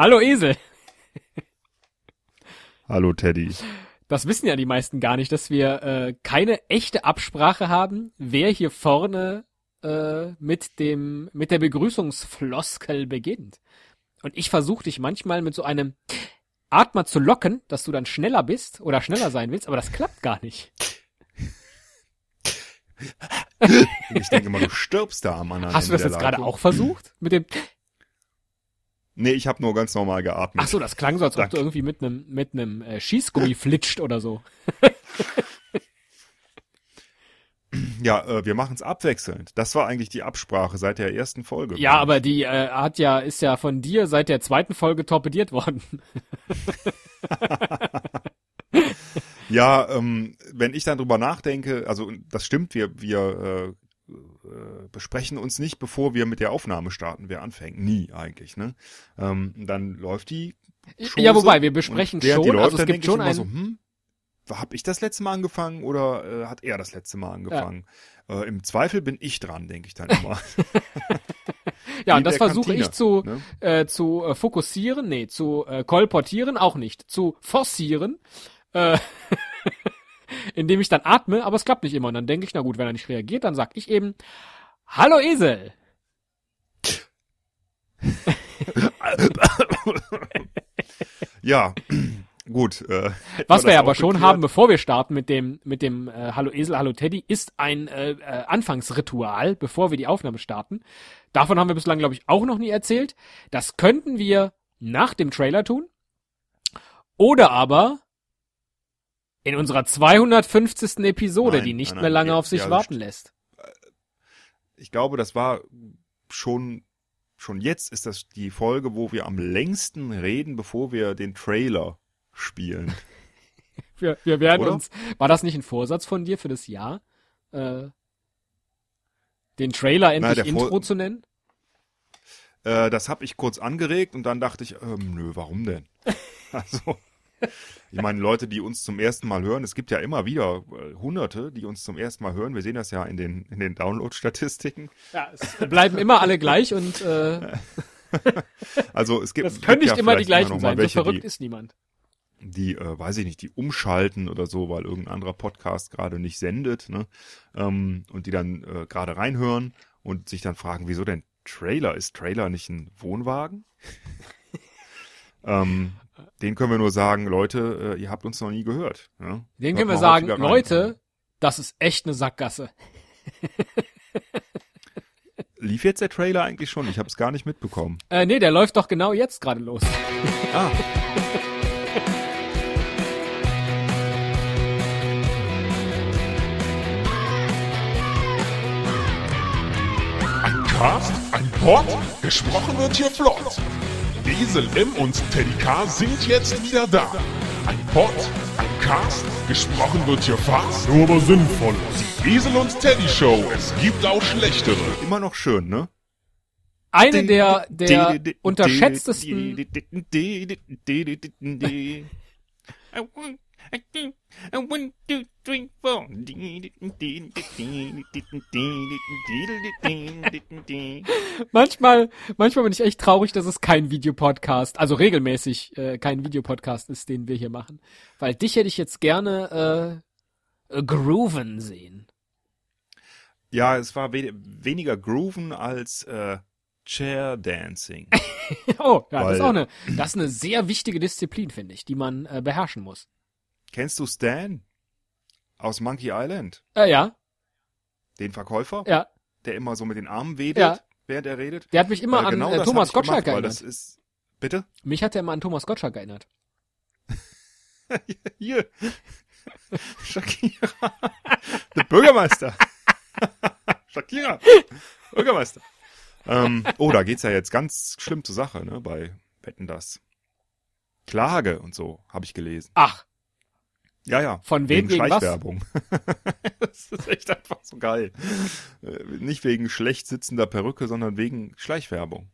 Hallo Esel. Hallo Teddy. Das wissen ja die meisten gar nicht, dass wir äh, keine echte Absprache haben, wer hier vorne äh, mit dem mit der Begrüßungsfloskel beginnt. Und ich versuche dich manchmal mit so einem Atmer zu locken, dass du dann schneller bist oder schneller sein willst, aber das klappt gar nicht. Ich denke immer, du stirbst da am anderen Hast du das Ende jetzt gerade auch versucht? Mit dem Nee, ich habe nur ganz normal geatmet. Ach so, das klang so, als ob Danke. du irgendwie mit einem mit einem äh, Schießgummi flitscht oder so. Ja, äh, wir machen es abwechselnd. Das war eigentlich die Absprache seit der ersten Folge. Ja, aber die äh, hat ja ist ja von dir seit der zweiten Folge torpediert worden. Ja, ähm, wenn ich dann drüber nachdenke, also das stimmt, wir, wir äh, äh, besprechen uns nicht, bevor wir mit der Aufnahme starten, wer anfängt. Nie eigentlich, ne? Ähm, dann läuft die Chose ja, wobei wir besprechen schon, die läuft, also es gibt schon immer ein so, hm, hab ich das letzte Mal angefangen oder äh, hat er das letzte Mal angefangen? Äh, Im Zweifel bin ich dran, denke ich dann immer. Ja, Wie und das versuche ich zu, ne? äh, zu äh, fokussieren, nee, zu äh, kolportieren auch nicht, zu forcieren, äh, indem ich dann atme, aber es klappt nicht immer. Und dann denke ich, na gut, wenn er nicht reagiert, dann sag ich eben, Hallo Esel. ja, gut. Äh, Was wir aber schon geklärt. haben, bevor wir starten mit dem, mit dem äh, Hallo Esel, Hallo Teddy, ist ein äh, äh, Anfangsritual, bevor wir die Aufnahme starten. Davon haben wir bislang, glaube ich, auch noch nie erzählt. Das könnten wir nach dem Trailer tun. Oder aber in unserer 250. Episode, Nein, die nicht nein, mehr nein, lange ja, auf sich ja, warten st- lässt. ich glaube, das war schon, schon jetzt ist das die Folge, wo wir am längsten reden, bevor wir den Trailer spielen. Wir, wir werden Oder? uns, war das nicht ein Vorsatz von dir für das Jahr? Äh, den Trailer endlich Vor- Intro zu nennen? Äh, das habe ich kurz angeregt und dann dachte ich, ähm, nö, warum denn? also, ich meine, Leute, die uns zum ersten Mal hören, es gibt ja immer wieder äh, Hunderte, die uns zum ersten Mal hören. Wir sehen das ja in den, in den Download-Statistiken. Ja, es bleiben immer alle gleich und äh, Also es gibt, das können nicht ja immer die gleichen mal sein. So welche, verrückt die, ist niemand. die, äh, weiß ich nicht, die umschalten oder so, weil irgendein anderer Podcast gerade nicht sendet, ne? Ähm, und die dann äh, gerade reinhören und sich dann fragen, wieso denn Trailer? Ist Trailer nicht ein Wohnwagen? ähm, den können wir nur sagen, Leute, äh, ihr habt uns noch nie gehört. Ja? Den Hört können wir sagen. Leute, das ist echt eine Sackgasse. Lief jetzt der Trailer eigentlich schon? Ich habe es gar nicht mitbekommen. Äh, nee, der läuft doch genau jetzt gerade los. Ah. Ein Cast, ein Pod, gesprochen wird hier flott. Esel M und Teddy K sind jetzt wieder da. Ein Pod, ein Cast, gesprochen wird hier fast, nur aber sinnvoll. Die Esel und Teddy Show, es gibt auch schlechtere. Immer noch schön, ne? Eine der, der unterschätztesten, manchmal, manchmal bin ich echt traurig, dass es kein Videopodcast, also regelmäßig äh, kein Videopodcast ist, den wir hier machen. Weil dich hätte ich jetzt gerne äh, äh, grooven sehen. Ja, es war we weniger Grooven als äh, Chair Dancing. Oh, ja, das ist Weil- auch eine, das ist eine sehr wichtige Disziplin, finde ich, die man äh, beherrschen muss. Kennst du Stan aus Monkey Island? Äh, ja, Den Verkäufer, ja. der immer so mit den Armen wedelt, Ja. während er redet? Der hat mich immer Weil an genau äh, Thomas Gottschalk gemacht, erinnert. das ist Bitte? Mich hat er immer an Thomas Gottschalk erinnert. Hier. Shakira. Der Bürgermeister. Shakira. Bürgermeister. Ähm, oh, da geht's ja jetzt ganz schlimm zur Sache, ne, bei Wetten das. Klage und so, habe ich gelesen. Ach, Ja, ja. Von wem, wegen was? Schleichwerbung. das ist echt einfach so geil. Äh, Nicht wegen schlecht sitzender Perücke, sondern wegen Schleichwerbung.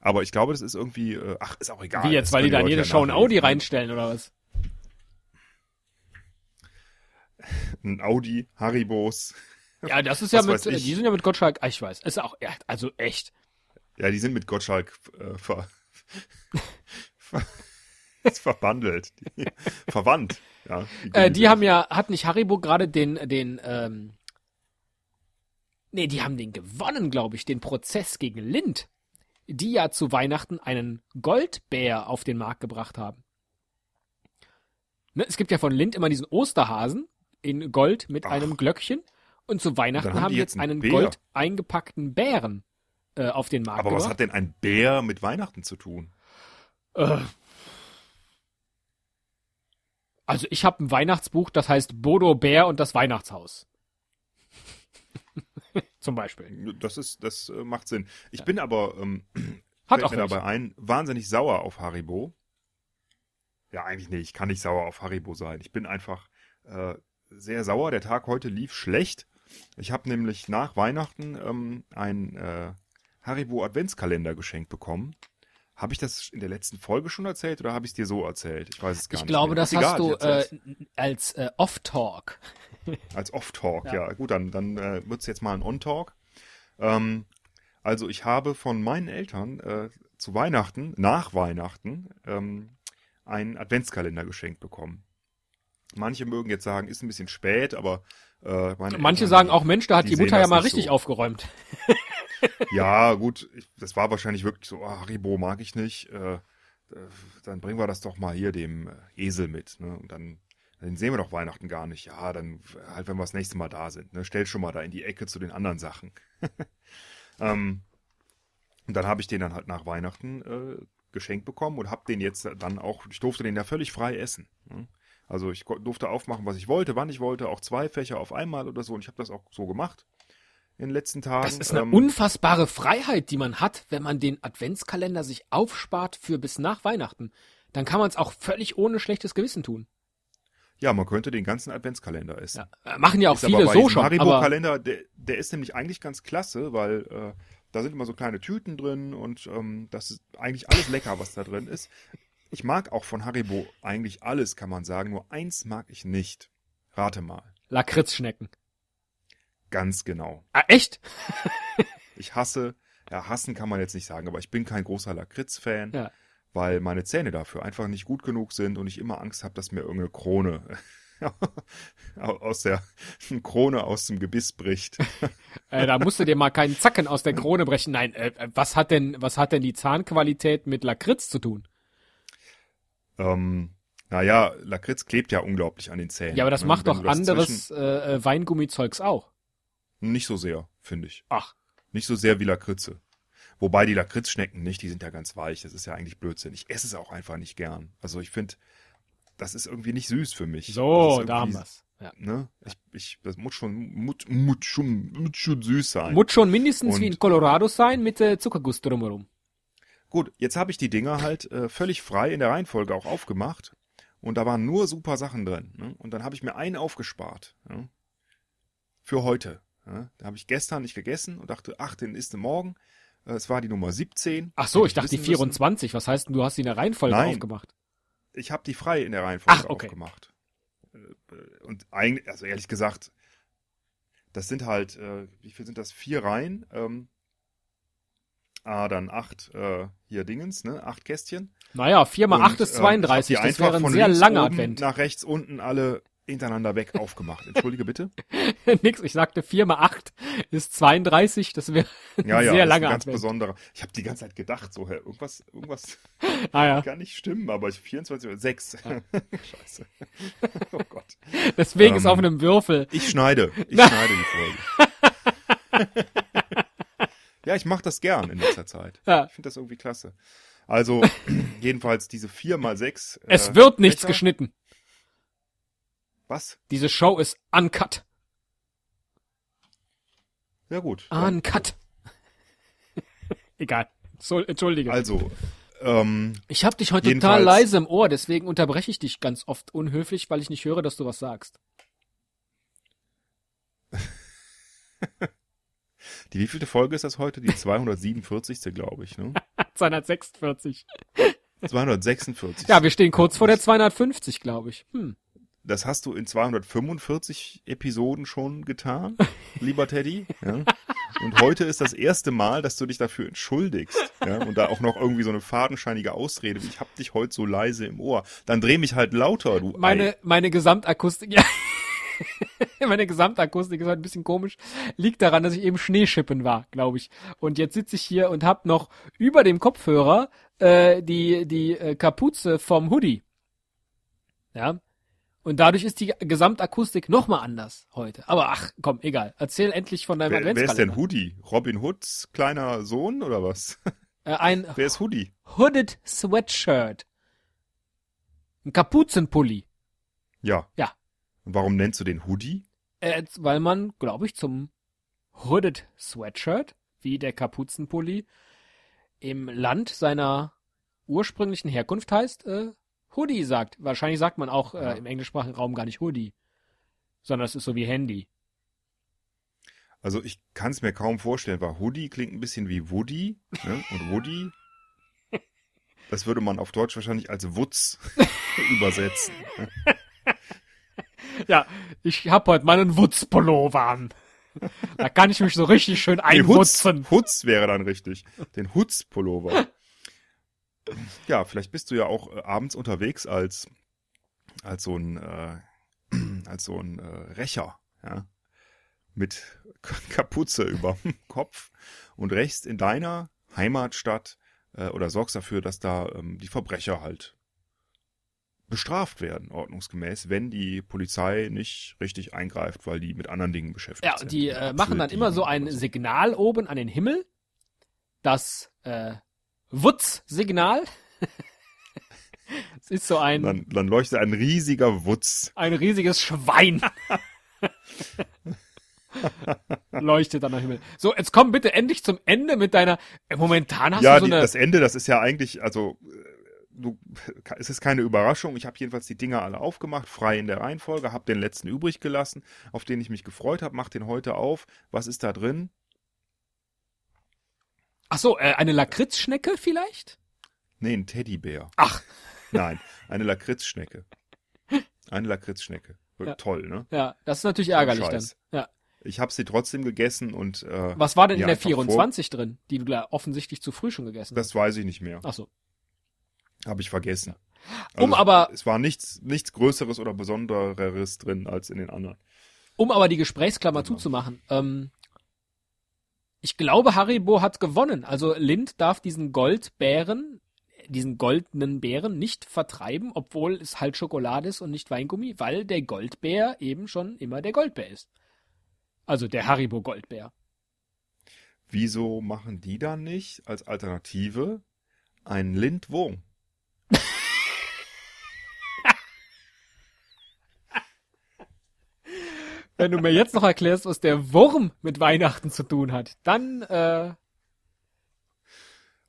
Aber ich glaube, das ist irgendwie, äh, ach, ist auch egal. wie jetzt, Das weil die können da in Leute jede Show ein Audi nachlesen. reinstellen oder was? Ein Audi, Haribos. Ja, das ist ja mit, die sind ja mit Gottschalk, ah, ich weiß, ist auch, ja, also echt. Ja, die sind mit Gottschalk äh, ver, ver, verbandelt, die, verwandt. Ja, Äh, die haben ja, hat nicht Haribo gerade den, den, ähm, nee, die haben den gewonnen, glaube ich, den Prozess gegen Lind, die ja zu Weihnachten einen Goldbär auf den Markt gebracht haben. Ne, es gibt ja von Lind immer diesen Osterhasen in Gold mit Ach. einem Glöckchen und zu Weihnachten haben haben die die jetzt jetzt einen Bär. gold eingepackten Bären äh, auf den Markt Aber was gebracht. hat denn ein Bär mit Weihnachten zu tun? Äh. Also ich habe ein Weihnachtsbuch, das heißt Bodo Bär und das Weihnachtshaus. Zum Beispiel. Das ist, das äh, macht Sinn. Ich bin aber, ähm, Hat fällt auch mir welche. dabei ein, wahnsinnig sauer auf Haribo. Ja, eigentlich nicht. Ich kann nicht sauer auf Haribo sein. Ich bin einfach äh, sehr sauer. Der Tag heute lief schlecht. Ich habe nämlich nach Weihnachten ähm, ein äh, Haribo Adventskalender geschenkt bekommen. Habe ich das in der letzten Folge schon erzählt oder habe ich es dir so erzählt? Ich weiß es gar Ich nicht. glaube, mehr. das Ist hast egal, du ich äh, als äh, Off-Talk. Als Off-Talk, Ja. ja. Gut, dann, dann äh, wird's jetzt mal ein On-Talk. Ähm, also ich habe von meinen Eltern äh, zu Weihnachten, nach Weihnachten, ähm, einen Adventskalender geschenkt bekommen. Manche mögen jetzt sagen, ist ein bisschen spät, aber äh, meine Manche Eltern, sagen auch, Mensch, da hat die die, Mutter ja mal richtig so. aufgeräumt. Ja, gut, ich, das war wahrscheinlich wirklich so, ah, Haribo mag ich nicht. Äh, äh, dann bringen wir das doch mal hier dem äh, Esel mit. Ne? Und dann, dann sehen wir doch Weihnachten gar nicht. Ja, dann halt, wenn wir das nächste Mal da sind. Ne? Stell schon mal da in die Ecke zu den anderen Sachen. ähm, und dann habe ich den dann halt nach Weihnachten äh, geschenkt bekommen und habe den jetzt dann auch, ich durfte den ja völlig frei essen. Ne? Also ich durfte aufmachen, was ich wollte, wann ich wollte, auch zwei Fächer auf einmal oder so. Und ich habe das auch so gemacht in den letzten Tagen. Das ist eine Ähm, unfassbare Freiheit, die man hat, wenn man den Adventskalender sich aufspart für bis nach Weihnachten. Dann kann man es auch völlig ohne schlechtes Gewissen tun. Ja, man könnte den ganzen Adventskalender essen. Ja, äh, machen ja auch Ist viele so schon. Aber Haribo-Kalender, der, der ist nämlich eigentlich ganz klasse, weil äh, da sind immer so kleine Tüten drin und ähm, das ist eigentlich alles lecker, was da drin ist. Ich mag auch von Haribo eigentlich alles, kann man sagen. Nur eins mag ich nicht. Rate mal. Lakritzschnecken. Ganz genau. Ah, echt? Ich hasse, ja, hassen kann man jetzt nicht sagen, aber ich bin kein großer Lakritz-Fan, Ja. weil meine Zähne dafür einfach nicht gut genug sind und ich immer Angst habe, dass mir irgendeine Krone aus der Krone aus dem Gebiss bricht. Äh, da musst du dir mal keinen Zacken aus der Krone brechen. Nein, äh, äh, was hat denn, was hat denn die Zahnqualität mit Lakritz zu tun? Ähm, naja, Lakritz klebt ja unglaublich an den Zähnen. Ja, aber das ne? macht doch anderes äh, äh, Weingummizeugs auch. Nicht so sehr, finde ich. Ach, Nicht so sehr wie Lakritze. Wobei die Lakritzschnecken nicht, die sind ja ganz weich. Das ist ja eigentlich Blödsinn. Ich esse es auch einfach nicht gern. Also ich finde, das ist irgendwie nicht süß für mich. so, da haben wir's. Ja. Ne? Ich, ich, das muss schon, muss, muss schon, muss schon süß sein. Muss schon mindestens Und- wie in Colorado sein mit äh, Zuckerguss drumherum. Gut, jetzt habe ich die Dinger halt äh, völlig frei in der Reihenfolge auch aufgemacht. Und da waren nur super Sachen drin. Ne? Und dann habe ich mir einen aufgespart. Ja? Für heute. Ja? Da habe ich gestern nicht gegessen und dachte, ach, den isst du morgen. Äh, Es war die Nummer 17. Ach so, Hätte ich dachte die wissen müssen. 24. Was heißt denn, du hast die in der Reihenfolge Nein. aufgemacht? Ich habe die frei in der Reihenfolge Ach, okay. aufgemacht. Äh, Und eigentlich, also ehrlich gesagt, das sind halt, äh, wie viel sind das? Vier Reihen. Ähm, ah, dann acht äh, hier Dingens, ne? Acht Kästchen. Naja, 4 mal Und, 8 ist äh, 32. ich hab die das wäre ein sehr langer Advent. nach rechts unten alle hintereinander weg aufgemacht. Entschuldige bitte. Nix, ich sagte 4 mal 8 ist 32. Das wäre Ja, ja, sehr ist ein ganz besonderer. Ich habe die ganze Zeit gedacht, so, hä, irgendwas, irgendwas Ah, ja. kann nicht stimmen, aber ich 24 oder 6. Scheiße. oh Gott. Deswegen ist Ähm, auf einem Würfel. Ich schneide. Ich schneide die Folge. ja, ich mache das gern in letzter Zeit. Ja. Ich finde das irgendwie klasse. Also, jedenfalls diese 4 mal 6. Es wird nichts Becher. geschnitten. Was? Diese Show ist uncut. Ja, gut. Uncut. Egal. So, entschuldige. Also, ähm, ich habe dich heute total leise im Ohr, deswegen unterbreche ich dich ganz oft unhöflich, weil ich nicht höre, dass du was sagst. die wievielte Folge ist das heute? Die 247. glaube ich, ne? 246. 246. Ja, wir stehen kurz vor der 250, glaube ich. Hm. Das hast du in 245 Episoden schon getan, lieber Teddy. Ja? Und heute ist das erste Mal, dass du dich dafür entschuldigst. Ja? Und da auch noch irgendwie so eine fadenscheinige Ausrede, wie ich hab dich heute so leise im Ohr. Dann dreh mich halt lauter, du Meine, Ei. meine Gesamtakustik, ja. meine Gesamtakustik ist halt ein bisschen komisch. Liegt daran, dass ich eben Schneeschippen war, glaube ich. Und jetzt sitze ich hier und hab noch über dem Kopfhörer äh, die, die äh, Kapuze vom Hoodie. Ja. Und dadurch ist die Gesamtakustik noch mal anders heute. Aber ach, komm, egal. Erzähl endlich von deinem Wer, wer ist Adventskalender. denn Hoodie? Robin Hoods kleiner Sohn oder was? Äh, ein Wer ist Hoodie? Hooded Sweatshirt. Ein Kapuzenpulli. Ja. Ja. Und warum nennst du den Hoodie? Äh, weil man, glaube ich, zum Hooded Sweatshirt, wie der Kapuzenpulli, im Land seiner ursprünglichen Herkunft heißt, äh, Hoodie sagt. Wahrscheinlich sagt man auch äh, Ja. im englischsprachigen Raum gar nicht Hoodie, sondern es ist so wie Handy. Also ich kann es mir kaum vorstellen, weil Hoodie klingt ein bisschen wie Woody. Ne? Und Woody, das würde man auf Deutsch wahrscheinlich als Wutz übersetzen. Ja, ich hab heute meinen Wutzpullover an. Da kann ich mich so richtig schön Nee, Hutz, einwutzen. Hutz wäre dann richtig. Den Hutz-Pullover. Ja, vielleicht bist du ja auch äh, abends unterwegs als, als so ein, äh, als so ein äh, Rächer, ja. Mit Kapuze über dem Kopf und rächst in deiner Heimatstadt äh, oder sorgst dafür, dass da ähm, die Verbrecher halt bestraft werden, ordnungsgemäß, wenn die Polizei nicht richtig eingreift, weil die mit anderen Dingen beschäftigt Ja, sind. die mit äh, machen dann immer so ein Signal oben an den Himmel. Das äh, Wutz-Signal. Es ist so ein, Dann, dann leuchtet ein riesiger Wutz. ein riesiges Schwein. Leuchtet dann am Himmel. So, jetzt komm bitte endlich zum Ende mit deiner. Äh, momentan hast ja, du so die, eine. das Ende, das ist ja eigentlich, also äh, du, es ist keine Überraschung. Ich habe jedenfalls die Dinger alle aufgemacht, frei in der Reihenfolge, habe den letzten übrig gelassen, auf den ich mich gefreut habe, mach den heute auf. Was ist da drin? Ach so, äh, eine Lakritzschnecke vielleicht? Nee, ein Teddybär. Ach. Nein, eine Lakritzschnecke. Eine Lakritzschnecke. Ja. Toll, ne? Ja, das ist natürlich ärgerlich dann. Ja. Ich habe sie trotzdem gegessen und äh, Was war denn Ja, in der einfach vor- 24 drin, die du da offensichtlich zu früh schon gegessen hast? das weiß ich nicht mehr. Ach so. Habe ich vergessen. Um Also, aber- Es war nichts, nichts Größeres oder Besondereres drin als in den anderen. Um aber die Gesprächsklammer Genau. zuzumachen, ähm, ich glaube, Haribo hat gewonnen. Also Lind darf diesen Goldbären, diesen goldenen Bären nicht vertreiben, obwohl es halt Schokolade ist und nicht Weingummi, weil der Goldbär eben schon immer der Goldbär ist. Also der Haribo Goldbär. Wieso machen die dann nicht als Alternative einen Lindwurm? Wenn du mir jetzt noch erklärst, was der Wurm mit Weihnachten zu tun hat, dann äh,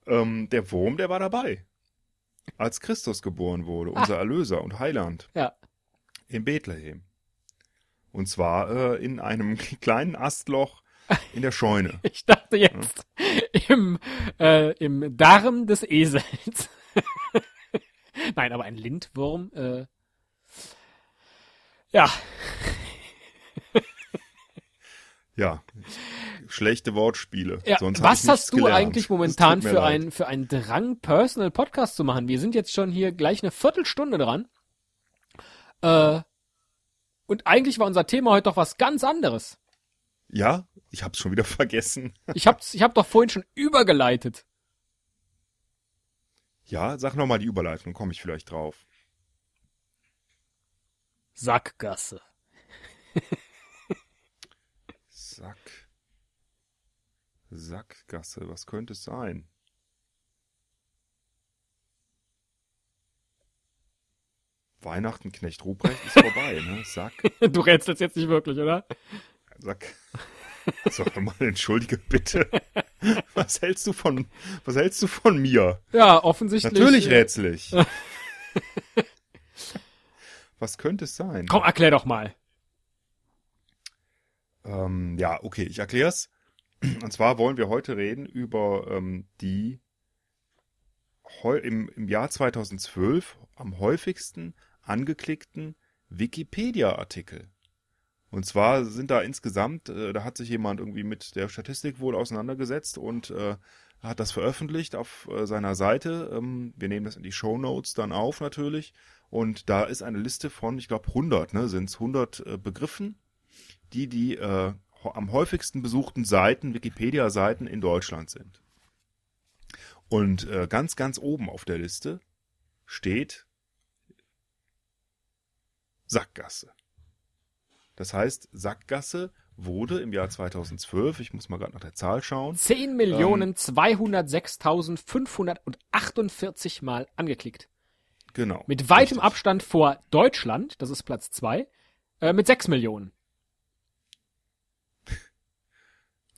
Ähm, der Wurm, der war dabei. Als Christus geboren wurde, unser Erlöser und Heiland ja. in Bethlehem. Und zwar äh, in einem kleinen Astloch in der Scheune. Ich dachte jetzt im, äh, im Darm des Esels. Nein, aber ein Lindwurm, äh, ja, Ja, schlechte Wortspiele. ja. Was hast du gelernt. eigentlich momentan für leid. ein, für einen Drang, Personal Podcast zu machen? Wir sind jetzt schon hier gleich eine Viertelstunde dran. Äh, und eigentlich war unser Thema heute doch was ganz anderes. Ja, ich hab's schon wieder vergessen. Ich hab's, ich hab doch vorhin schon übergeleitet. Ja, sag noch mal die Überleitung, komme ich vielleicht drauf. Sackgasse. Sack. Sackgasse, was könnte es sein? Weihnachten, Knecht Ruprecht ist vorbei, ne? Sack, Du rätselst jetzt nicht wirklich, oder? Sack. So, hör mal, entschuldige bitte. Was hältst du von, was hältst du von mir? Ja, offensichtlich. Natürlich rätsel ich. Was könnte es sein? Komm, erklär doch mal. Ähm, ja, okay, ich erklär's. Und zwar wollen wir heute reden über ähm, die im, im Jahr 2012 am häufigsten angeklickten Wikipedia-Artikel. Und zwar sind da insgesamt, äh, da hat sich jemand irgendwie mit der Statistik wohl auseinandergesetzt und äh, hat das veröffentlicht auf äh, seiner Seite. Ähm, wir nehmen das in die Show Notes dann auf natürlich. Und da ist eine Liste von, ich glaube 100, ne, sind es 100 äh, Begriffen, die die äh, am häufigsten besuchten Seiten, Wikipedia-Seiten in Deutschland sind. Und äh, ganz, ganz oben auf der Liste steht Sackgasse. Das height, Sackgasse wurde im Jahr 2012, ich muss mal gerade nach der Zahl schauen, 10.206.548 Mal angeklickt. genau. Mit weitem richtig. Abstand vor Deutschland, das ist Platz 2, äh, mit 6 Millionen.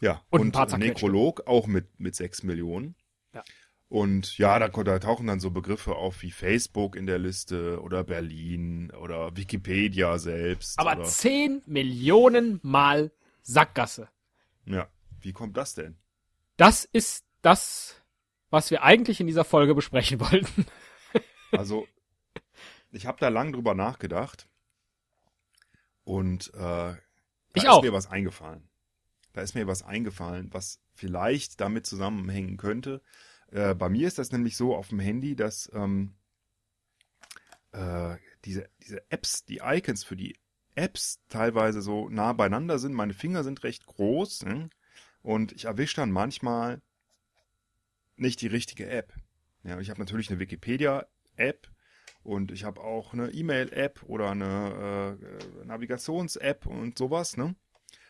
Ja, Und und, ein paar. Nekrolog auch mit, mit 6 Millionen. Ja. Und ja, da, da tauchen dann so Begriffe auf wie Facebook in der Liste oder Berlin oder Wikipedia selbst. Aber oder, 10 Millionen Mal Sackgasse. ja, wie kommt das denn? Das ist das, was wir eigentlich in dieser Folge besprechen wollten. Also, ich habe da lang drüber nachgedacht und äh, da Ich ist auch. mir was eingefallen. Da ist mir was eingefallen, was vielleicht damit zusammenhängen könnte. Äh, bei mir ist das nämlich so auf dem Handy, dass ähm, äh, diese, diese Apps, die Icons für die Apps teilweise so nah beieinander sind. Meine Finger sind recht groß ne? und ich erwische dann manchmal nicht die richtige App. Ja, ich habe natürlich eine Wikipedia-App und ich habe auch eine E-Mail-App oder eine äh, Navigations-App und sowas. Ne?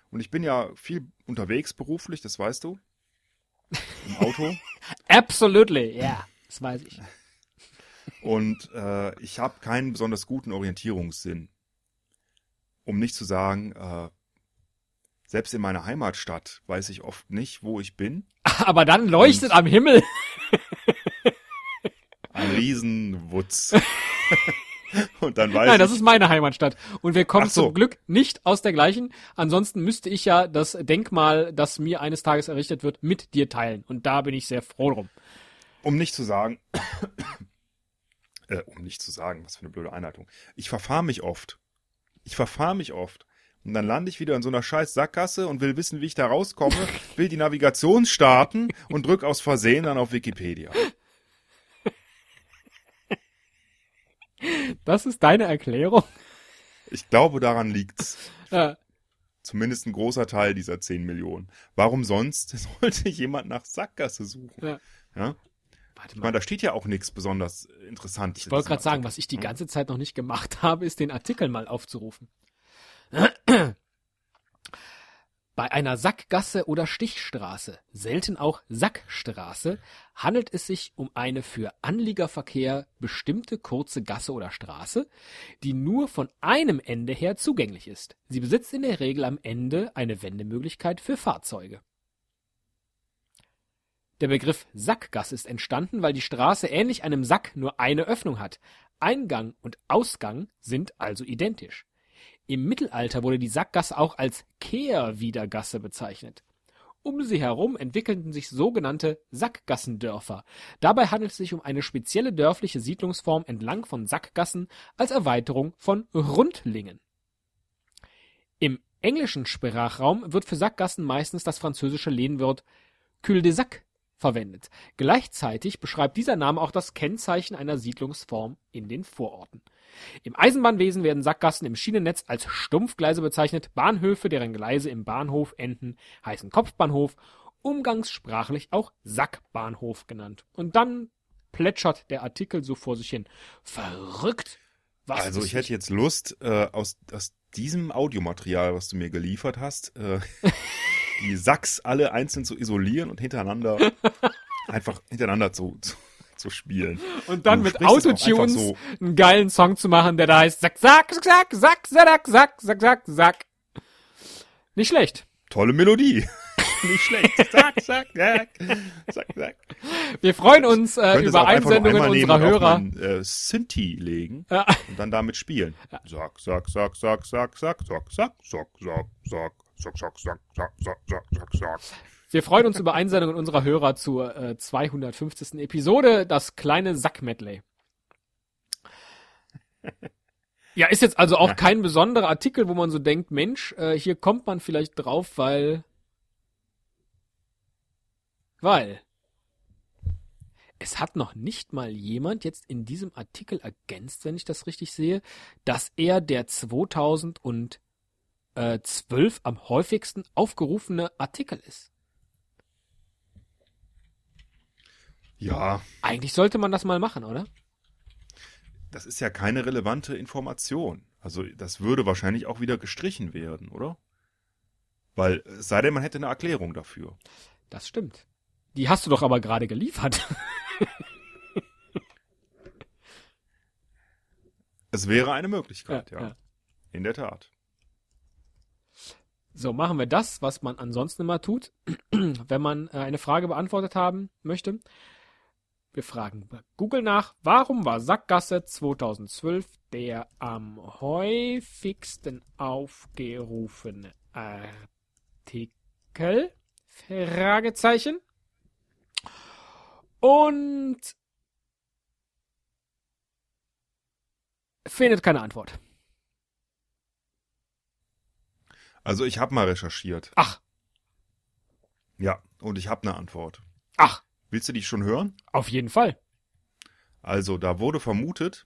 Und ich bin ja viel unterwegs beruflich, das weißt du. Im Auto. Absolutely, ja, das weiß ich. Und äh, ich habe keinen besonders guten Orientierungssinn. Um nicht zu sagen, äh, selbst in meiner Heimatstadt weiß ich oft nicht, wo ich bin. Aber dann leuchtet am Himmel. Ein Riesenwutz. Und dann weiß Nein, das ich, ist meine Heimatstadt. Und wir kommen so. zum Glück nicht aus der gleichen. Ansonsten müsste ich ja das Denkmal, das mir eines Tages errichtet wird, mit dir teilen. Und da bin ich sehr froh drum. um nicht zu sagen, äh, um nicht zu sagen, was für eine blöde Einleitung. Ich verfahre mich oft. Ich verfahre mich oft. Und dann lande ich wieder in so einer scheiß Sackgasse und will wissen, wie ich da rauskomme, will die Navigation starten und drück aus Versehen dann auf Wikipedia. Das ist deine Erklärung. Ich glaube, daran liegt's. Äh, Zumindest ein großer Teil dieser 10 Millionen. Warum sonst sollte jemand nach Sackgasse suchen? Ja. Ja? warte Ich mal. meine, da steht ja auch nichts besonders Interessantes. Ich wollte gerade sagen, was ich die ganze Zeit noch nicht gemacht habe, ist den Artikel mal aufzurufen. Bei einer Sackgasse oder Stichstraße, selten auch Sackstraße, handelt es sich um eine für Anliegerverkehr bestimmte kurze Gasse oder Straße, die nur von einem Ende her zugänglich ist. Sie besitzt in der Regel am Ende eine Wendemöglichkeit für Fahrzeuge. Der Begriff Sackgasse ist entstanden, weil die Straße ähnlich einem Sack nur eine Öffnung hat. Eingang und Ausgang sind also identisch. Im Mittelalter wurde die Sackgasse auch als Kehrwiedergasse bezeichnet. Um sie herum entwickelten sich sogenannte Sackgassendörfer. Dabei handelt es sich um eine spezielle dörfliche Siedlungsform entlang von Sackgassen als Erweiterung von Rundlingen. Im englischen Sprachraum wird für Sackgassen meistens das französische Lehnwort Cul-de-sac verwendet. Gleichzeitig beschreibt dieser Name auch das Kennzeichen einer Siedlungsform in den Vororten. Im Eisenbahnwesen werden Sackgassen im Schienennetz als Stumpfgleise bezeichnet. Bahnhöfe, deren Gleise im Bahnhof enden, heißen Kopfbahnhof, umgangssprachlich auch Sackbahnhof genannt. Und dann plätschert der Artikel so vor sich hin. Verrückt! Was Also ich hätte jetzt Lust, äh, aus, aus diesem Audiomaterial, was du mir geliefert hast, äh, die Sacks alle einzeln zu isolieren und hintereinander einfach hintereinander zu, zu, zu spielen. Und dann Du mit Autotunes so. einen geilen Song zu machen, der da heißt Sack, Sack, Sack, Sack, Sack, Sack, Sack, Sack, Sack. Nicht schlecht. Tolle Melodie. Nicht schlecht. Zack, zack, zack, zack, zack. Wir freuen uns äh, über Einsendungen unserer und Hörer. Auf meinen, äh, Synthi legen Ja. und dann damit spielen. Sack, sack, sack, sack, sack, sack, sack, sack, sack, sack, sack, sack, sack, sack, sack, sack, sack, sack, sack. Wir freuen uns über Einsendungen unserer Hörer zur äh, 250. Episode, das kleine Sack-Medley. Ja, ist jetzt also auch kein besonderer Artikel, wo man so denkt, Mensch, äh, hier kommt man vielleicht drauf, weil. Weil. Es hat noch nicht mal jemand jetzt in diesem Artikel ergänzt, wenn ich das richtig sehe, dass er der 2012 am häufigsten aufgerufene Artikel ist. Ja, Eigentlich sollte man das mal machen, oder? das ist ja keine relevante Information. Also das würde wahrscheinlich auch wieder gestrichen werden, oder? Weil, es sei denn, man hätte eine Erklärung dafür. Das stimmt. Die hast du doch aber gerade geliefert. Es wäre eine Möglichkeit, ja. Ja, ja. In der Tat. So, machen wir das, was man ansonsten immer tut, wenn man äh, eine Frage beantwortet haben möchte. Wir fragen bei Google nach, warum war Sackgasse 2012 der am häufigsten aufgerufene Artikel? Fragezeichen. Und findet keine Antwort. Also ich habe mal recherchiert. Ach, Ja, und ich habe eine Antwort. ach, Willst du die schon hören? auf jeden Fall. Also da wurde vermutet,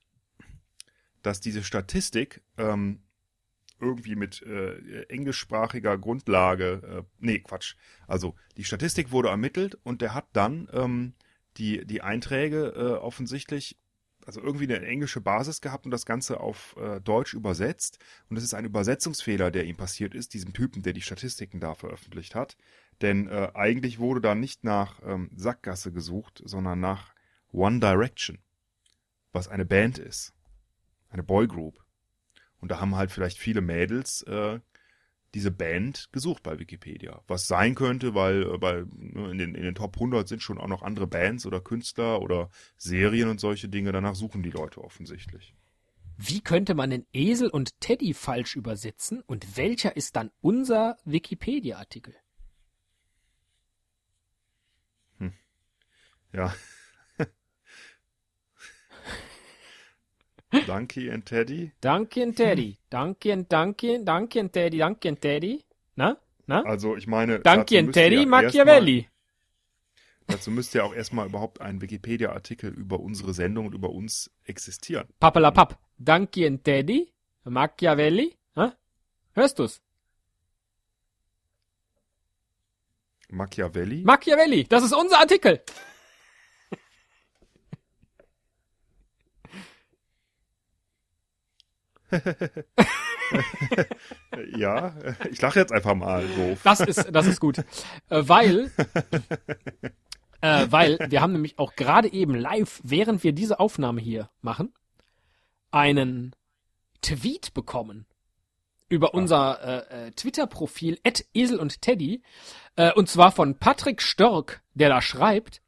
dass diese Statistik ähm, irgendwie mit äh, englischsprachiger Grundlage, äh, nee, Quatsch. Also die Statistik wurde ermittelt und der hat dann ähm, die, die Einträge äh, offensichtlich, also irgendwie eine englische Basis gehabt und das Ganze auf äh, Deutsch übersetzt. Und es ist ein Übersetzungsfehler, der ihm passiert ist, diesem Typen, der die Statistiken da veröffentlicht hat. Denn äh, eigentlich wurde da nicht nach ähm, Sackgasse gesucht, sondern nach One Direction, was eine Band ist. Eine Boygroup. Und da haben halt vielleicht viele Mädels äh, diese Band gesucht bei Wikipedia. Was sein könnte, weil äh, bei, ne, in, den, in den Top 100 sind schon auch noch andere Bands oder Künstler oder Serien und solche Dinge. Danach suchen die Leute offensichtlich. Wie könnte man den Esel und Teddy falsch übersetzen und welcher ist dann unser Wikipedia-Artikel? Ja. Donkey and Teddy. Danke Teddy. Danke, danke, danke Teddy, danke Teddy. Na? Na? Also ich meine, Danke müsste Teddy ja Machiavelli. erstmal- Dazu müsste ja auch erstmal überhaupt ein Wikipedia-Artikel über unsere Sendung und über uns existieren. Pappelapapp. Danke Teddy Machiavelli. Na? Hörst du's? Machiavelli? Machiavelli. Das ist unser Artikel. ja, ich lache jetzt einfach mal doof. Das ist, das ist gut. Äh, weil, äh, weil wir haben nämlich auch gerade eben live, während wir diese Aufnahme hier machen, einen Tweet bekommen über unser äh, äh, Twitter-Profil Esel und Teddy, äh, und zwar von Patrick Störk, der da schreibt,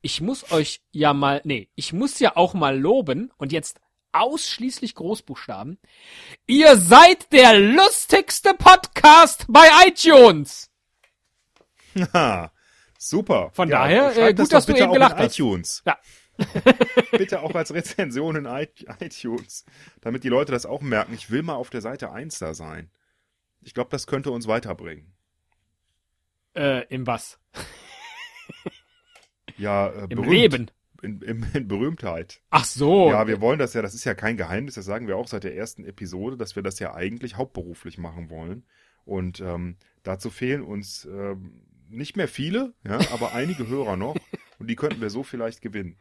ich muss euch ja mal, nee, ich muss ja auch mal loben und jetzt ausschließlich Großbuchstaben. Ihr seid der lustigste Podcast bei iTunes. Ha, super. Von daher, schreibt äh, gut, das dass du eben gelacht hast. iTunes. Ja. bitte auch als Rezension in iTunes, damit die Leute das auch merken. Ich will mal auf der Seite 1 da sein. Ich glaube, das könnte uns weiterbringen. Äh, im was? Ja, äh, Im berühmt. Leben. In, in, in Berühmtheit. Ach so. Ja, wir wollen das ja, das ist ja kein Geheimnis, das sagen wir auch seit der ersten Episode, dass wir das ja eigentlich hauptberuflich machen wollen. Und ähm, dazu fehlen uns ähm, nicht mehr viele, ja, aber einige Hörer noch. Und die könnten wir so vielleicht gewinnen.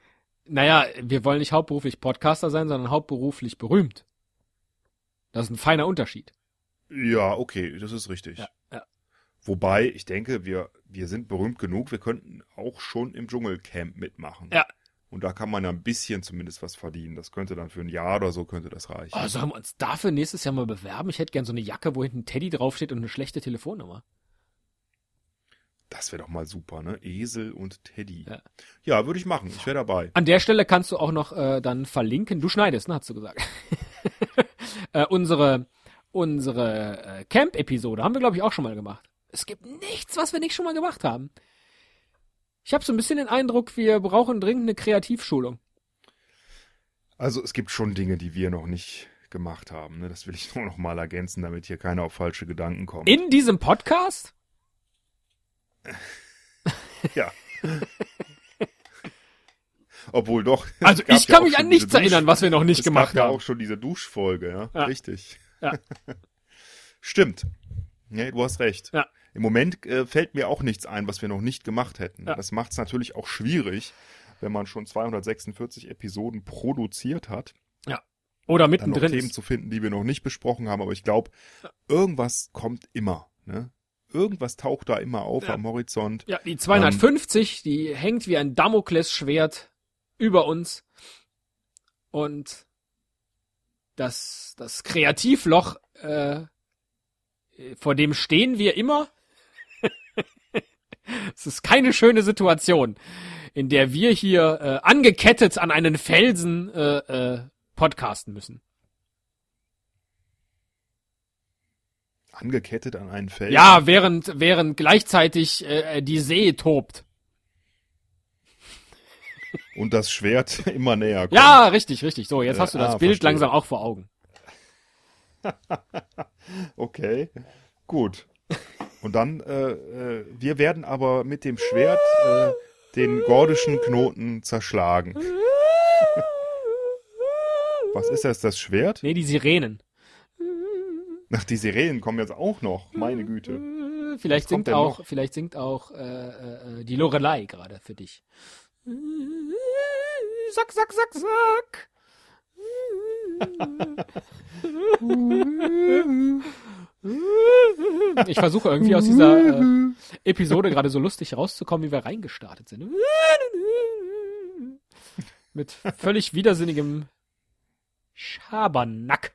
Naja, wir wollen nicht hauptberuflich Podcaster sein, sondern hauptberuflich berühmt. Das ist ein feiner Unterschied. Ja, okay, das ist richtig. Ja, ja. Wobei, ich denke, wir, wir sind berühmt genug, wir könnten auch schon im Dschungelcamp mitmachen. Ja. Und da kann man ja ein bisschen zumindest was verdienen. Das könnte dann für ein Jahr oder so könnte das reichen. Oh, sollen wir uns dafür nächstes Jahr mal bewerben? Ich hätte gern so eine Jacke, wo hinten Teddy draufsteht und eine schlechte Telefonnummer. Das wäre doch mal super, ne? Esel und Teddy. Ja. Ja, würde ich machen. Ich wäre dabei. An der Stelle kannst du auch noch äh, dann verlinken. Du schneidest, ne, hast du gesagt. äh, unsere unsere äh, Camp-Episode haben wir, glaube ich, auch schon mal gemacht. Es gibt nichts, was wir nicht schon mal gemacht haben. Ich habe so ein bisschen den Eindruck, wir brauchen dringend eine Kreativschulung. Also es gibt schon Dinge, die wir noch nicht gemacht haben. Ne? Das will ich nur noch mal ergänzen, damit hier keiner auf falsche Gedanken kommt. In diesem Podcast? ja. Obwohl doch. Also es ich ja kann auch mich an nichts erinnern, was wir noch nicht es gemacht gab ja haben. auch schon diese Duschfolge, ja. Ja. Richtig. Ja. Stimmt. Nee, du hast recht. Ja. Im Moment äh, fällt mir auch nichts ein, was wir noch nicht gemacht hätten. Ja. Das macht es natürlich auch schwierig, wenn man schon 246 Episoden produziert hat, Oder dann noch mittendrin Themen zu finden, die wir noch nicht besprochen haben. Aber ich glaube, irgendwas kommt immer. Ne? Irgendwas taucht da immer auf Ja. am Horizont. Ja, die 250, die hängt wie ein Damoklesschwert über uns. Und das, das Kreativloch, äh, vor dem stehen wir immer. Es ist keine schöne Situation, in der wir hier äh, angekettet an einen Felsen äh, äh, podcasten müssen. Angekettet an einen Feld. Ja, während, während gleichzeitig äh, die See tobt. Und das Schwert immer näher kommt. Ja, richtig, richtig. So, jetzt Äh, hast du das ah, Bild verstehe. langsam auch vor Augen. Okay, gut. Und dann, äh, äh, wir werden aber mit dem Schwert äh, den gordischen Knoten zerschlagen. Was ist das, das Schwert? Nee, die Sirenen. Ach, die Sirenen kommen jetzt auch noch. Meine Güte. Vielleicht singt auch, noch? vielleicht singt auch äh, äh, äh, die Lorelei gerade für dich. Sack, sack, sack, sack. Ich versuche irgendwie aus dieser äh, Episode gerade so lustig rauszukommen, wie wir reingestartet sind. Mit völlig widersinnigem Schabernack.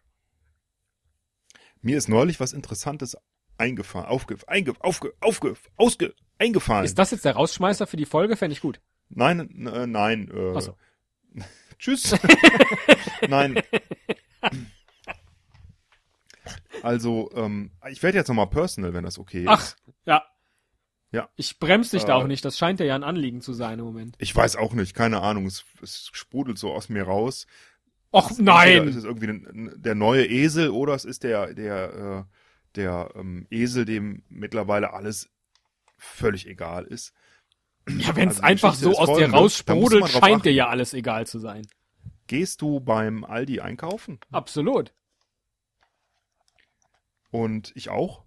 Mir ist neulich was Interessantes eingefallen, aufge, einge, aufge, aufge, ausge, eingefallen. Ist das jetzt der Rausschmeißer für die Folge? Fände ich gut. Nein, äh, nein. Äh, so. Tschüss. Nein. Also, ähm, ich werde jetzt nochmal personal, wenn das okay ist. Ach, ja. Ja. Ich bremse dich da Äh, auch nicht. Das scheint dir ja ein Anliegen zu sein im Moment. Ich weiß auch nicht, keine Ahnung. Es, es sprudelt so aus mir raus. Och Entweder nein! ist es irgendwie ein- der neue Esel oder es ist der, der, äh, der ähm, Esel, dem mittlerweile alles völlig egal ist. Ja, wenn es also einfach so aus dir da raussprudelt, man drauf scheint dir achten. ja alles egal zu sein. Gehst du beim Aldi einkaufen? Absolut. Und ich auch.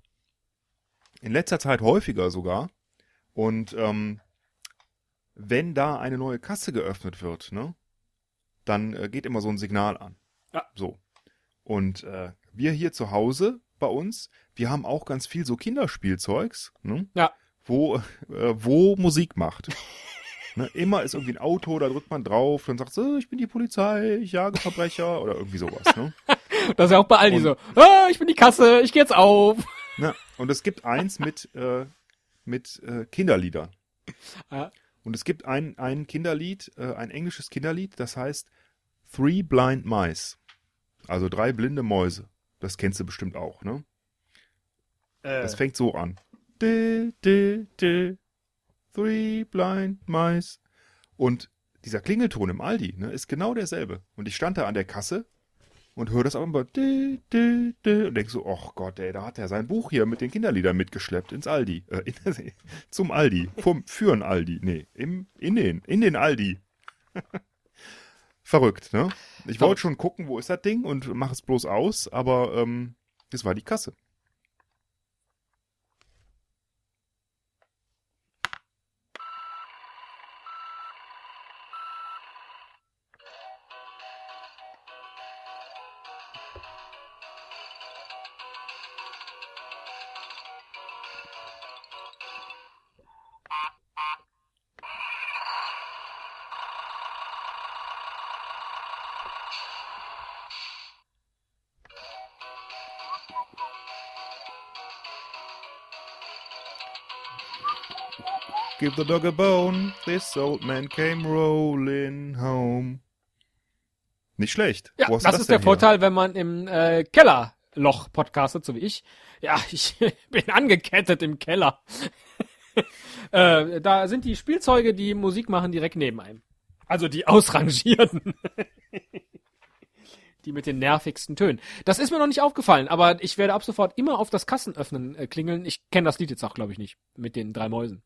In letzter Zeit häufiger sogar. Und ähm, wenn da eine neue Kasse geöffnet wird, ne, dann äh, geht immer so ein Signal an. Ja. So. Und äh, wir hier zu Hause bei uns, wir haben auch ganz viel so Kinderspielzeugs, ne, Ja. wo, äh, wo Musik macht. ne, immer ist irgendwie ein Auto, da drückt man drauf, dann sagt so, ich bin die Polizei, ich jage Verbrecher oder irgendwie sowas. Ne? Das ist ja auch bei Aldi Und- so. Ah, ich bin die Kasse, ich geh jetzt auf. Ja, und es gibt eins mit, äh, mit äh, Kinderliedern. Ja. Und es gibt ein, ein Kinderlied, äh, ein englisches Kinderlied, das heißt Three Blind Mice. Also drei blinde Mäuse. Das kennst du bestimmt auch, ne? Das Äh, fängt so an. Di, di, di, three blind mice. Und dieser Klingelton im Aldi ne, ist genau derselbe. Und ich stand da an der Kasse und höre das aber immer di, di, di, und denk so, ach Gott, ey, da hat er sein Buch hier mit den Kinderliedern mitgeschleppt ins Aldi. Äh, in, zum Aldi. Vom, für ein Aldi. Nee, im, in den, in den Aldi. Verrückt, ne? Ich wollte schon gucken, wo ist das Ding und mach es bloß aus, aber ähm, das war die Kasse. Give the dog a bone, this old man came rolling home. Nicht schlecht. ja, das, du ist der her? Vorteil, wenn man im äh, Kellerloch podcastet, so wie ich. Ja, ich bin angekettet im Keller. äh, da sind die Spielzeuge, die Musik machen, direkt neben einem. Also die ausrangierten. Die mit den nervigsten Tönen. Das ist mir noch nicht aufgefallen, aber ich werde ab sofort immer auf das Kassenöffnen äh, klingeln. Ich kenne das Lied jetzt auch, glaube ich, nicht. Mit den drei Mäusen.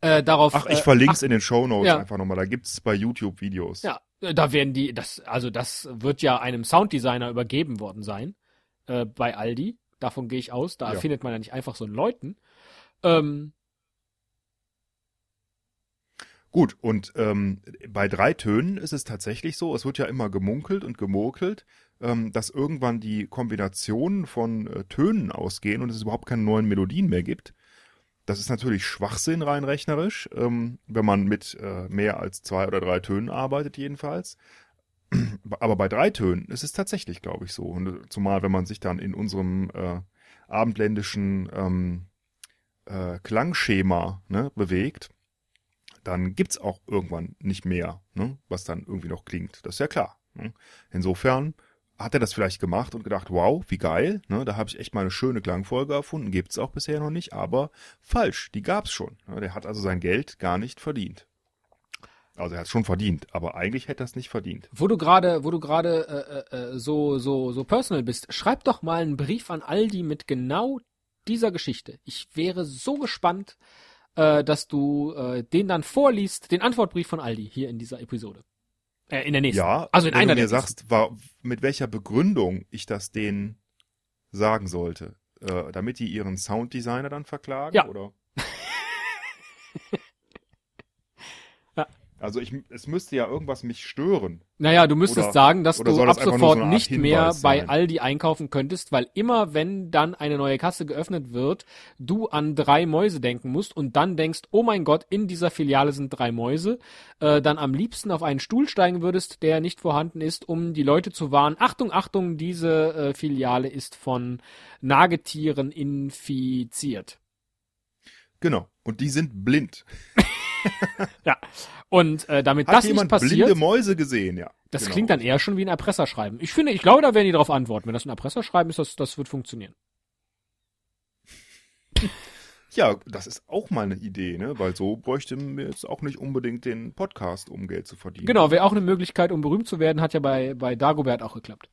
Äh, darauf, Ach, ich äh, verlinke es in den Show Notes Ja. einfach nochmal. Da gibt's bei YouTube Videos. Ja, da werden die, das, also das wird ja einem Sounddesigner übergeben worden sein, äh, bei Aldi. Davon gehe ich aus. Da Ja. findet man ja nicht einfach so einen Leuten. Ähm, Gut, und ähm, bei drei Tönen ist es tatsächlich so, es wird ja immer gemunkelt und gemurkelt, ähm, dass irgendwann die Kombinationen von äh, Tönen ausgehen und es überhaupt keine neuen Melodien mehr gibt. Das ist natürlich Schwachsinn rein rechnerisch, ähm, wenn man mit äh, mehr als zwei oder drei Tönen arbeitet jedenfalls. Aber bei drei Tönen ist es tatsächlich, glaube ich, so. Und äh, zumal, wenn man sich dann in unserem äh, abendländischen ähm, äh, Klangschema ne, bewegt, dann gibt's auch irgendwann nicht mehr, ne, was dann irgendwie noch klingt. Das ist ja klar. Ne? Insofern hat er das vielleicht gemacht und gedacht, wow, wie geil, ne, da habe ich echt mal eine schöne Klangfolge erfunden, gibt's auch bisher noch nicht, aber falsch, die gab's schon. Ne? Der hat also sein Geld gar nicht verdient. Also er hat schon verdient, aber eigentlich hätte er es nicht verdient. wo du gerade, wo du gerade äh, äh, äh, so so so personal bist, schreib doch mal einen Brief an Aldi mit genau dieser Geschichte. Ich wäre so gespannt, äh, dass du äh, den dann vorliest, den Antwortbrief von Aldi hier in dieser Episode. Äh, in der nächsten. Ja, also in wenn einer du mir sagst, war, mit welcher Begründung ich das denen sagen sollte, äh, damit die ihren Sounddesigner dann verklagen, Ja. oder? Also ich, es müsste ja irgendwas mich stören. Naja, du müsstest Oder- sagen, dass du ab sofort so nicht mehr bei sein? Aldi einkaufen könntest, weil immer wenn dann eine neue Kasse geöffnet wird, du an drei Mäuse denken musst und dann denkst, oh mein Gott, in dieser Filiale sind drei Mäuse, äh, dann am liebsten auf einen Stuhl steigen würdest, der nicht vorhanden ist, um die Leute zu warnen, Achtung, Achtung, diese äh, Filiale ist von Nagetieren infiziert. Genau. Und die sind blind. Ja. Und äh, damit Hat das nicht jemand passiert, blinde Mäuse gesehen? Ja. das genau. klingt dann eher schon wie ein Erpresserschreiben. Ich finde, ich glaube, da werden die darauf antworten. Wenn das ein Erpresserschreiben ist, das, das wird funktionieren. Ja, das ist auch mal eine Idee, ne? Weil so bräuchte mir jetzt auch nicht unbedingt den Podcast, um Geld zu verdienen. Genau, wäre auch eine Möglichkeit, um berühmt zu werden, hat ja bei, bei Dagobert auch geklappt.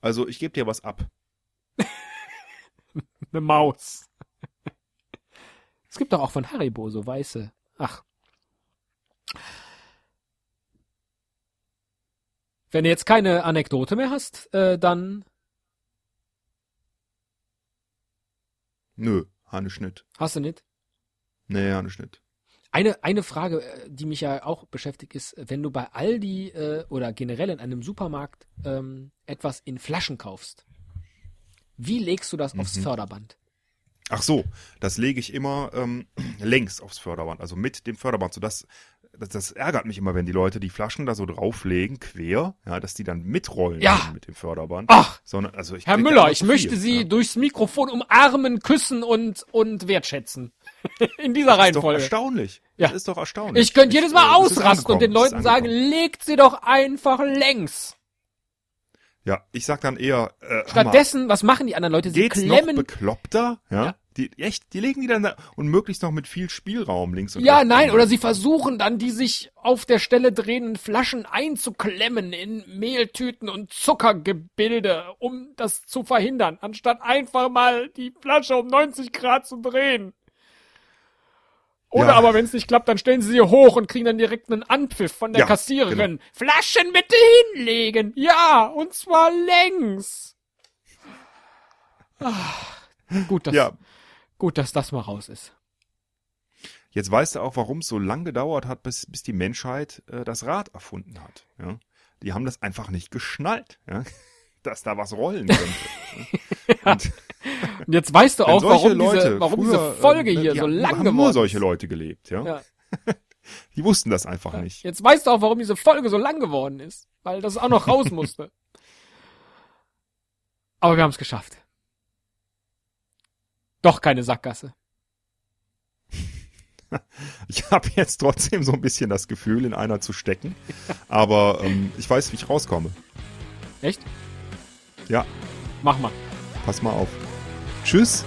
Also ich gebe dir was ab. Eine Maus. Es gibt doch auch von Haribo so weiße. Ach. Wenn du jetzt keine Anekdote mehr hast, äh, dann Nö, Hanne Schnitt. hast du nicht. Nee, Hanne Schnitt. Eine, eine Frage, äh, die mich ja auch beschäftigt, ist, wenn du bei Aldi äh, oder generell in einem Supermarkt ähm, etwas in Flaschen kaufst, wie legst du das aufs Mhm. Förderband? Ach so, das lege ich immer ähm, längs aufs Förderband, also mit dem Förderband, sodass das, das ärgert mich immer, wenn die Leute die Flaschen da so drauflegen, quer, ja, dass die dann mitrollen Ja. mit dem Förderband. Ach, Sondern, also ich Herr Müller, ich zu möchte viel, Sie ja. durchs Mikrofon umarmen, küssen und, und wertschätzen. in dieser Das ist doch Reihenfolge. erstaunlich. Ja. Das ist doch erstaunlich. Ich könnte jedes Mal ausrasten und den Leuten sagen, legt sie doch einfach längs. Ja, ich sag dann eher, äh, Stattdessen, was machen die anderen Leute? Sie geht's klemmen. noch bekloppter? Ja. Ja. Die, echt, die legen die dann da und möglichst noch mit viel Spielraum links und Ja, rechts. nein, oder sie versuchen dann, die sich auf der Stelle drehenden Flaschen einzuklemmen in Mehltüten und Zuckergebilde, um das zu verhindern, anstatt einfach mal die Flasche um 90 Grad zu drehen. Oder Ja. aber, wenn es nicht klappt, dann stellen sie sie hoch und kriegen dann direkt einen Anpfiff von der Ja, Kassiererin. genau. Flaschen bitte hinlegen. Ja, und zwar längs. Ah, gut, dass, Ja, gut, dass das mal raus ist. Jetzt weißt du auch, warum es so lange gedauert hat, bis, bis die Menschheit äh, das Rad erfunden hat. Ja? Die haben das einfach nicht geschnallt, ja? dass da was rollen könnte. Und Und jetzt weißt du auch, warum, Leute diese, warum früher, diese Folge äh, hier so lang haben geworden nur solche Leute gelebt, ja. Ja. Die wussten das einfach nicht. Jetzt weißt du auch, warum diese Folge so lang geworden ist. Weil das auch noch raus musste. Aber wir haben es geschafft. Doch keine Sackgasse. Ich habe jetzt trotzdem so ein bisschen das Gefühl, in einer zu stecken. Aber ähm, ich weiß, wie ich rauskomme. Echt? Ja, Mach mal. pass mal auf. Tschüss.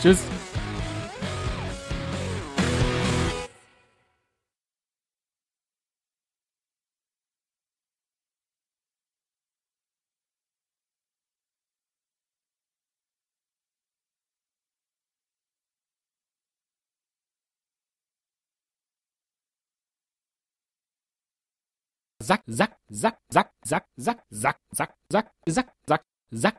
Tschüss. Sack, Sack, Sack, Sack, Sack, Sack, Sack, Sack, Sack, Sack, Sack.